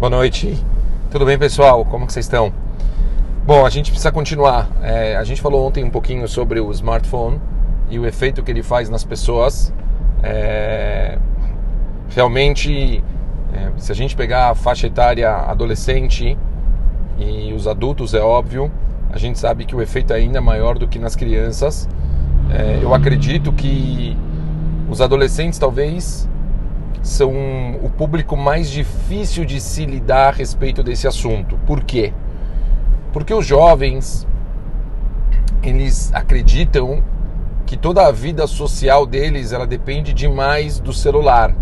Boa noite. Tudo bem, pessoal? Como que vocês estão? Bom, a gente precisa continuar. É, a gente falou ontem um pouquinho sobre o smartphone e o efeito que ele faz nas pessoas. É, realmente, é, se a gente pegar a faixa etária adolescente e os adultos, é óbvio, a gente sabe que o efeito é ainda maior do que nas crianças. É, eu acredito que os adolescentes talvez são o público mais difícil de se lidar a respeito desse assunto. Por quê? Porque os jovens eles acreditam que toda a vida social deles ela depende demais do celular.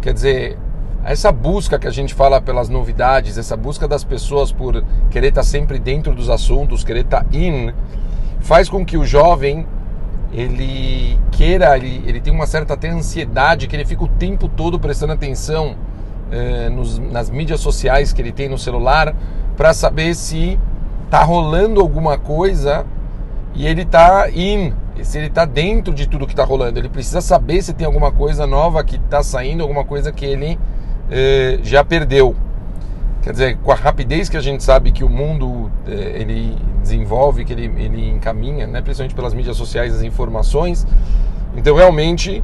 Quer dizer, essa busca que a gente fala pelas novidades, essa busca das pessoas por querer estar sempre dentro dos assuntos, querer estar in, faz com que o jovem ele queira, ele, ele tem uma certa até ansiedade, que ele fica o tempo todo prestando atenção eh, nos, nas mídias sociais que ele tem no celular para saber se tá rolando alguma coisa e ele tá in, se ele tá dentro de tudo que tá rolando. Ele precisa saber se tem alguma coisa nova que tá saindo, alguma coisa que ele eh, já perdeu. Quer dizer, com a rapidez que a gente sabe que o mundo eh, ele desenvolve, que ele, ele encaminha, né, principalmente pelas mídias sociais, as informações, então realmente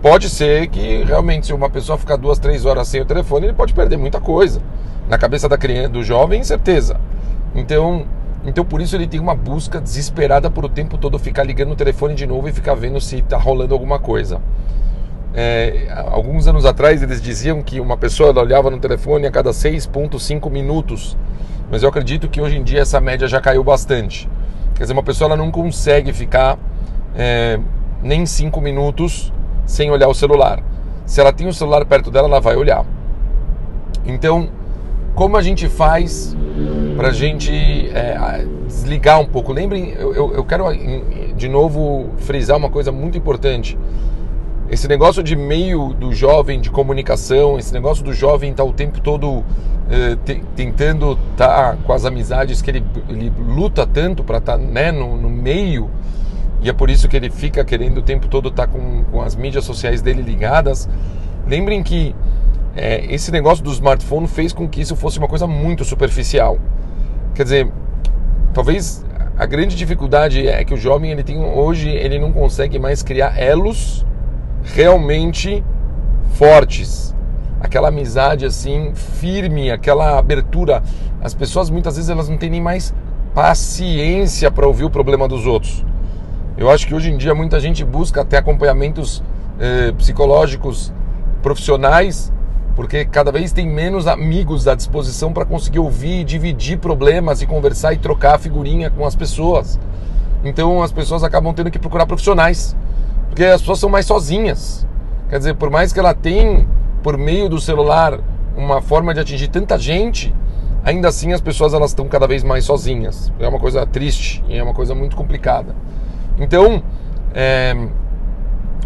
pode ser que realmente se uma pessoa ficar duas, três horas sem o telefone, ele pode perder muita coisa. Na cabeça da criança, do jovem, certeza. Então, então por isso ele tem uma busca desesperada por o tempo todo ficar ligando o telefone de novo e ficar vendo se está rolando alguma coisa. É, alguns anos atrás eles diziam que uma pessoa olhava no telefone a cada 6,5 minutos, mas eu acredito que hoje em dia essa média já caiu bastante. Quer dizer, uma pessoa não consegue ficar é, nem 5 minutos sem olhar o celular. Se ela tem o celular perto dela, ela vai olhar. Então, como a gente faz para a gente é, desligar um pouco? Lembrem, eu, eu quero de novo frisar uma coisa muito importante esse negócio de meio do jovem de comunicação, esse negócio do jovem estar tá o tempo todo eh, te, tentando estar tá com as amizades que ele, ele luta tanto para estar tá, né, no, no, meio, e é por isso que ele fica querendo o tempo todo estar com, com as mídias sociais dele ligadas. Lembrem que eh, esse negócio do smartphone fez com que isso fosse uma coisa muito superficial. Quer dizer, talvez a grande dificuldade é que o jovem ele tem hoje ele não consegue mais criar elos realmente fortes. Aquela amizade assim firme, aquela abertura. As pessoas muitas vezes elas não têm nem mais paciência para ouvir o problema dos outros. Eu acho que hoje em dia muita gente busca até acompanhamentos eh, psicológicos profissionais, porque cada vez tem menos amigos à disposição para conseguir ouvir, dividir problemas e conversar e trocar figurinha com as pessoas. Então as pessoas acabam tendo que procurar profissionais porque as pessoas são mais sozinhas. Quer dizer, por mais que ela tenha, por meio do celular, uma forma de atingir tanta gente, ainda assim as pessoas elas estão cada vez mais sozinhas. É uma coisa triste e é uma coisa muito complicada. Então, é,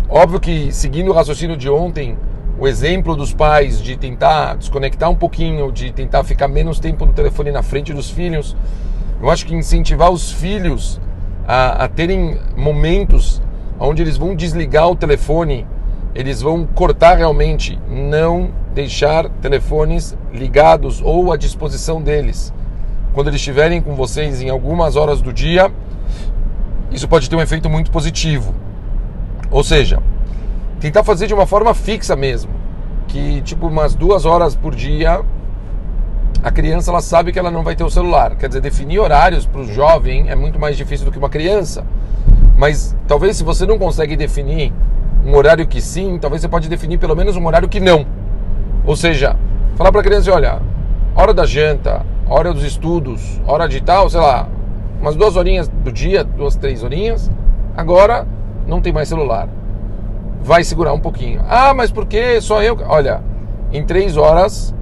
óbvio que seguindo o raciocínio de ontem, o exemplo dos pais de tentar desconectar um pouquinho, de tentar ficar menos tempo no telefone na frente dos filhos, eu acho que incentivar os filhos a, a terem momentos onde eles vão desligar o telefone, eles vão cortar realmente, não deixar telefones ligados ou à disposição deles. Quando eles estiverem com vocês em algumas horas do dia, isso pode ter um efeito muito positivo. Ou seja, tentar fazer de uma forma fixa mesmo, que tipo umas duas horas por dia a criança ela sabe que ela não vai ter o celular. Quer dizer, definir horários para o jovem é muito mais difícil do que uma criança. Mas talvez se você não consegue definir um horário que sim, talvez você pode definir pelo menos um horário que não. Ou seja, falar para a criança, olha, hora da janta, hora dos estudos, hora de tal, sei lá, umas duas horinhas do dia, duas, três horinhas, agora não tem mais celular. Vai segurar um pouquinho. Ah, mas por que só eu? Olha, em três horas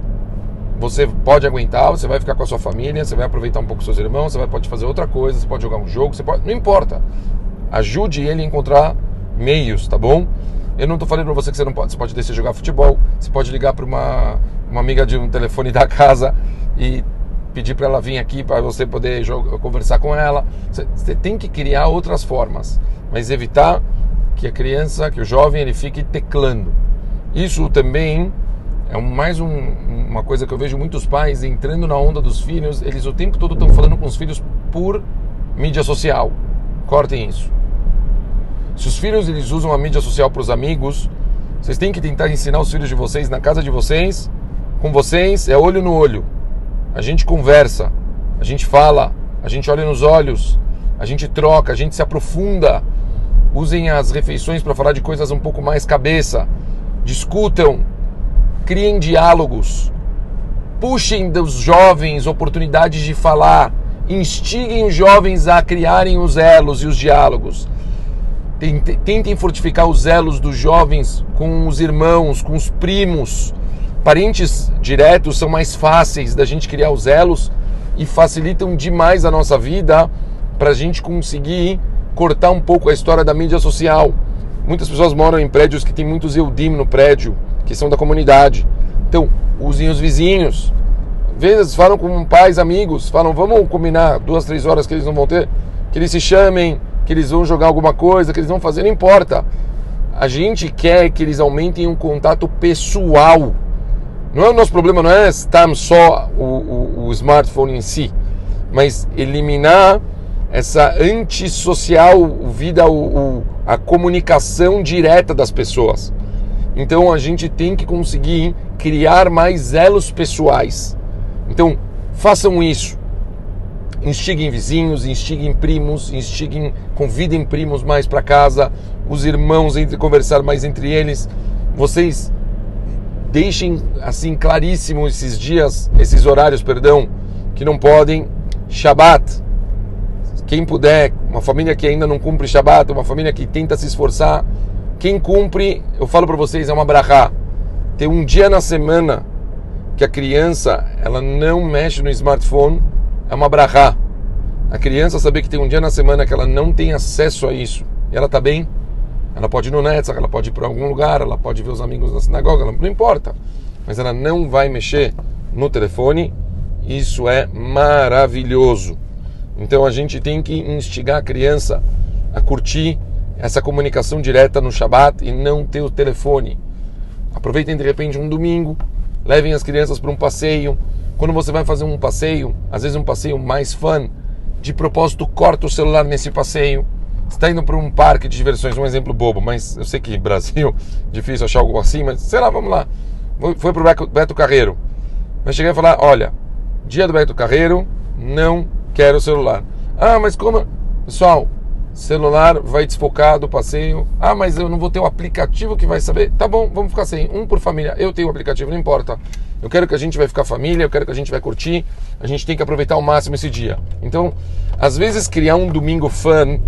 você pode aguentar, você vai ficar com a sua família, você vai aproveitar um pouco seus irmãos, você vai, pode fazer outra coisa, você pode jogar um jogo, você pode, não importa. Ajude ele a encontrar meios, tá bom? Eu não estou falando para você que você não pode, você pode descer jogar futebol, você pode ligar para uma, uma amiga de um telefone da casa e pedir para ela vir aqui para você poder jogar, conversar com ela. Você, você tem que criar outras formas, mas evitar que a criança, que o jovem, ele fique teclando. Isso também é mais um, uma coisa que eu vejo muitos pais entrando na onda dos filhos, eles o tempo todo estão falando com os filhos por mídia social. Cortem isso. Se os filhos eles usam a mídia social para os amigos, vocês têm que tentar ensinar os filhos de vocês na casa de vocês, com vocês, é olho no olho. A gente conversa, a gente fala, a gente olha nos olhos, a gente troca, a gente se aprofunda. Usem as refeições para falar de coisas um pouco mais cabeça. Discutam, criem diálogos, puxem dos jovens oportunidades de falar, instiguem os jovens a criarem os elos e os diálogos. Tentem fortificar os elos dos jovens com os irmãos, com os primos. Parentes diretos são mais fáceis da gente criar os elos e facilitam demais a nossa vida para a gente conseguir cortar um pouco a história da mídia social. Muitas pessoas moram em prédios que tem muitos Eudim no prédio, que são da comunidade. Então, usem os vizinhos. Vezes falam com pais, amigos, falam, vamos combinar duas, três horas que eles não vão ter, que eles se chamem, que eles vão jogar alguma coisa, que eles vão fazer, não importa. A gente quer que eles aumentem um contato pessoal. Não é o nosso problema, não é estar só o, o, o smartphone em si, mas eliminar essa antissocial vida, o, o, a comunicação direta das pessoas. Então a gente tem que conseguir criar mais elos pessoais. Então façam isso. Instiguem vizinhos, instiguem primos, instiguem, convidem primos mais para casa, os irmãos entre conversar mais entre eles. Vocês deixem assim claríssimo esses dias, esses horários, perdão, que não podem. Shabat. Quem puder, uma família que ainda não cumpre Shabat, uma família que tenta se esforçar, quem cumpre, eu falo para vocês, é uma brachá. Tem um dia na semana que a criança ela não mexe no smartphone, é uma brachá. A criança saber que tem um dia na semana que ela não tem acesso a isso e ela está bem, ela pode ir no Netzach, ela pode ir para algum lugar, ela pode ver os amigos na sinagoga, não importa. Mas ela não vai mexer no telefone, isso é maravilhoso. Então a gente tem que instigar a criança a curtir essa comunicação direta no Shabat e não ter o telefone. Aproveitem de repente um domingo, levem as crianças para um passeio. Quando você vai fazer um passeio, às vezes um passeio mais fun, de propósito corta o celular nesse passeio. Está indo para um parque de diversões, um exemplo bobo, mas eu sei que Brasil difícil achar algo assim, mas sei lá, vamos lá. Foi para o Beto Carreiro. Mas cheguei a falar, olha, dia do Beto Carreiro, não quero celular. Ah, mas como? Pessoal, celular vai desfocar do passeio. Ah, mas eu não vou ter o aplicativo que vai saber. Tá bom, vamos ficar sem. Um por família. Eu tenho o aplicativo, não importa. Eu quero que a gente vai ficar família, eu quero que a gente vai curtir. A gente tem que aproveitar ao máximo esse dia. Então, às vezes criar um domingo fun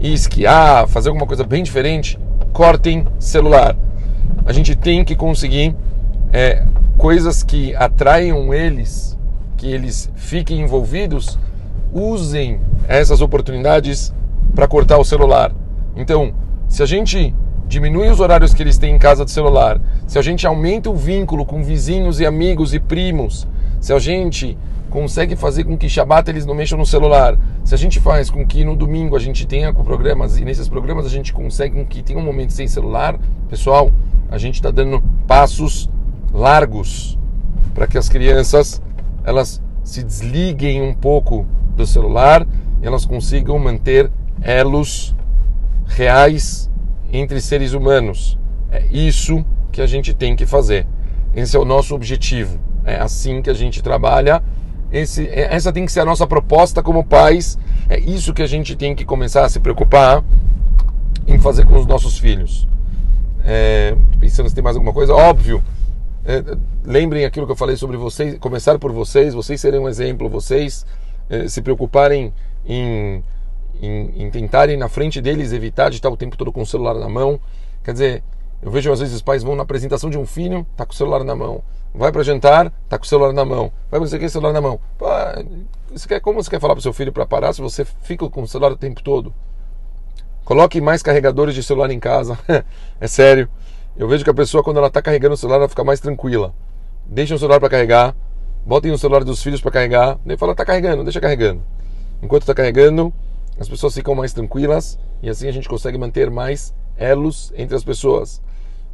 e esquiar, fazer alguma coisa bem diferente, cortem celular. A gente tem que conseguir é, coisas que atraiam eles, que eles fiquem envolvidos, usem essas oportunidades para cortar o celular. Então, se a gente diminui os horários que eles têm em casa de celular, se a gente aumenta o vínculo com vizinhos e amigos e primos, se a gente consegue fazer com que Shabbat eles não mexam no celular, se a gente faz com que no domingo a gente tenha programas e nesses programas a gente consegue com que tenha um momento sem celular, pessoal, a gente está dando passos largos para que as crianças elas se desliguem um pouco do celular e elas consigam manter elos reais entre seres humanos. É isso que a gente tem que fazer. Esse é o nosso objetivo. É assim que a gente trabalha. Esse, é, essa tem que ser a nossa proposta como pais. É isso que a gente tem que começar a se preocupar em fazer com os nossos filhos. É, pensando se tem mais alguma coisa, óbvio. É, lembrem aquilo que eu falei sobre vocês, começar por vocês, vocês serem um exemplo, vocês é, se preocuparem em em, em tentarem na frente deles evitar de estar o tempo todo com o celular na mão. Quer dizer, eu vejo às vezes os pais vão na apresentação de um filho, tá com o celular na mão. Vai para jantar, tá com o celular na mão. Vai para você quer celular na mão. Pô, você quer, como você quer falar para seu filho para parar se você fica com o celular o tempo todo? Coloque mais carregadores de celular em casa. é sério. Eu vejo que a pessoa quando ela está carregando o celular ela fica mais tranquila. Deixa o celular para carregar, botem o celular dos filhos para carregar, daí fala tá carregando, deixa carregando. Enquanto está carregando, as pessoas ficam mais tranquilas e assim a gente consegue manter mais elos entre as pessoas.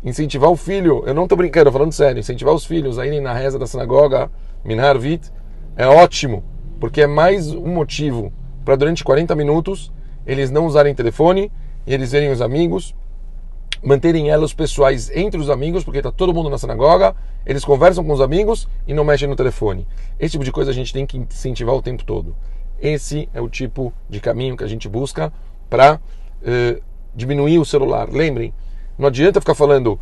incentivar o filho, eu não estou brincando, falando sério, incentivar os filhos a irem na reza da sinagoga, Minar Vit, é ótimo, porque é mais um motivo para durante 40 minutos eles não usarem telefone, eles verem os amigos, manterem elos pessoais entre os amigos, porque está todo mundo na sinagoga, eles conversam com os amigos e não mexem no telefone. Esse tipo de coisa a gente tem que incentivar o tempo todo. Esse é o tipo de caminho que a gente busca para eh, diminuir o celular. Lembrem, não adianta ficar falando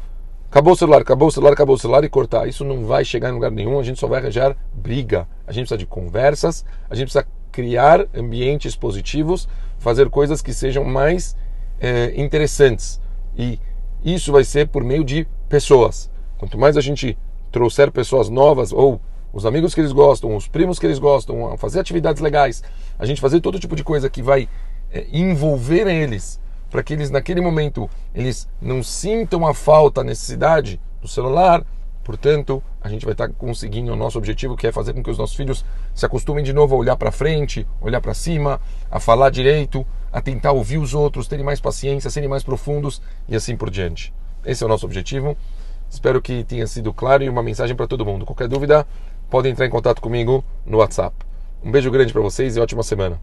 acabou o celular, acabou o celular, acabou o celular e cortar. Isso não vai chegar em lugar nenhum, a gente só vai arranjar briga. A gente precisa de conversas, a gente precisa criar ambientes positivos, fazer coisas que sejam mais eh, interessantes. E isso vai ser por meio de pessoas. Quanto mais a gente trouxer pessoas novas ou os amigos que eles gostam, os primos que eles gostam, fazer atividades legais, a gente fazer todo tipo de coisa que vai é, envolver eles, para que eles naquele momento eles não sintam a falta, a necessidade do celular. Portanto, a gente vai estar conseguindo o nosso objetivo, que é fazer com que os nossos filhos se acostumem de novo a olhar para frente, olhar para cima, a falar direito, a tentar ouvir os outros, terem mais paciência, serem mais profundos e assim por diante. Esse é o nosso objetivo. Espero que tenha sido claro e uma mensagem para todo mundo. Qualquer dúvida, podem entrar em contato comigo no WhatsApp. Um beijo grande para vocês e ótima semana.